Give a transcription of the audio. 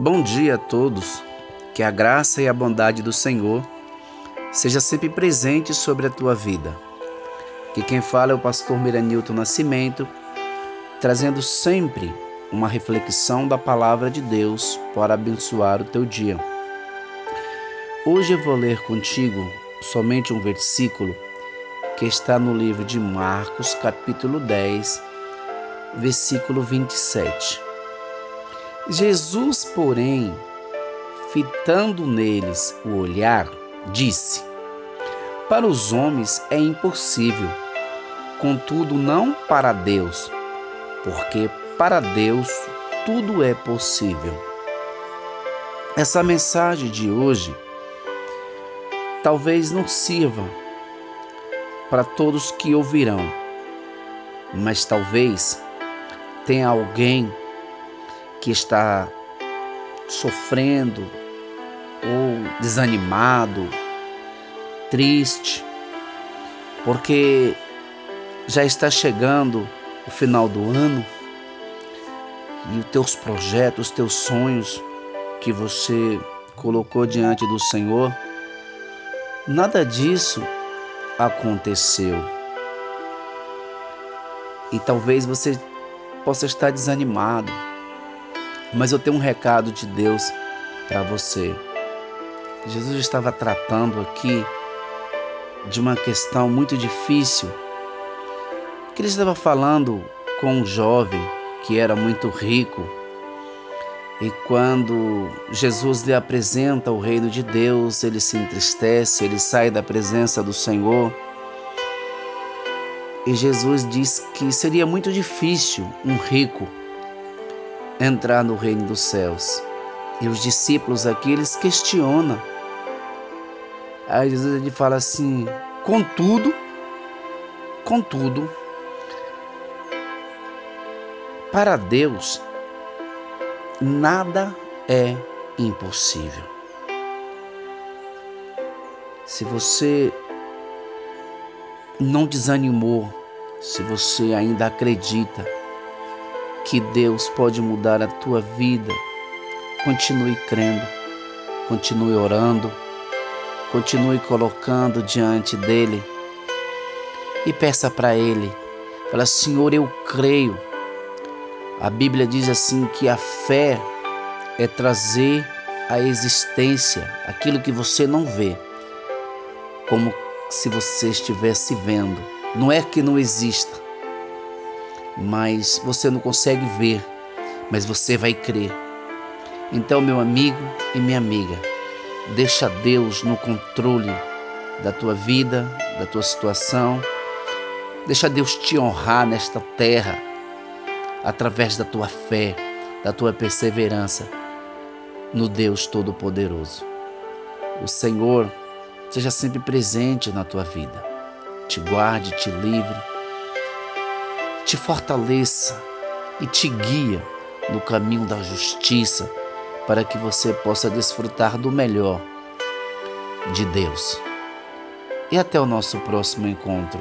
Bom dia a todos. Que a graça e a bondade do Senhor seja sempre presente sobre a tua vida. Que quem fala é o pastor Miranilton Nascimento, trazendo sempre uma reflexão da palavra de Deus para abençoar o teu dia. Hoje eu vou ler contigo somente um versículo que está no livro de Marcos, capítulo 10, versículo 27. Jesus, porém, fitando neles o olhar, disse: Para os homens é impossível, contudo não para Deus, porque para Deus tudo é possível. Essa mensagem de hoje talvez não sirva para todos que ouvirão, mas talvez tenha alguém que está sofrendo ou desanimado, triste, porque já está chegando o final do ano e os teus projetos, os teus sonhos que você colocou diante do Senhor, nada disso aconteceu. E talvez você possa estar desanimado, mas eu tenho um recado de Deus para você. Jesus estava tratando aqui de uma questão muito difícil, que ele estava falando com um jovem que era muito rico. E quando Jesus lhe apresenta o reino de Deus, ele se entristece, ele sai da presença do Senhor. E Jesus diz que seria muito difícil um rico entrar no reino dos céus. E os discípulos aqui, eles questionam. Aí Jesus ele fala assim: contudo, contudo, para Deus nada é impossível. Se você não desanimou, se você ainda acredita, que Deus pode mudar a tua vida. Continue crendo, continue orando, continue colocando diante dele e peça para ele. Fala, Senhor, eu creio. A Bíblia diz assim que a fé é trazer à existência aquilo que você não vê, como se você estivesse vendo. Não é que não exista, mas você não consegue ver, mas você vai crer. Então, meu amigo e minha amiga, deixa Deus no controle da tua vida, da tua situação. Deixa Deus te honrar nesta terra através da tua fé, da tua perseverança no Deus Todo-Poderoso. O Senhor seja sempre presente na tua vida, te guarde, te livre te fortaleça e te guia no caminho da justiça para que você possa desfrutar do melhor de Deus. E até o nosso próximo encontro.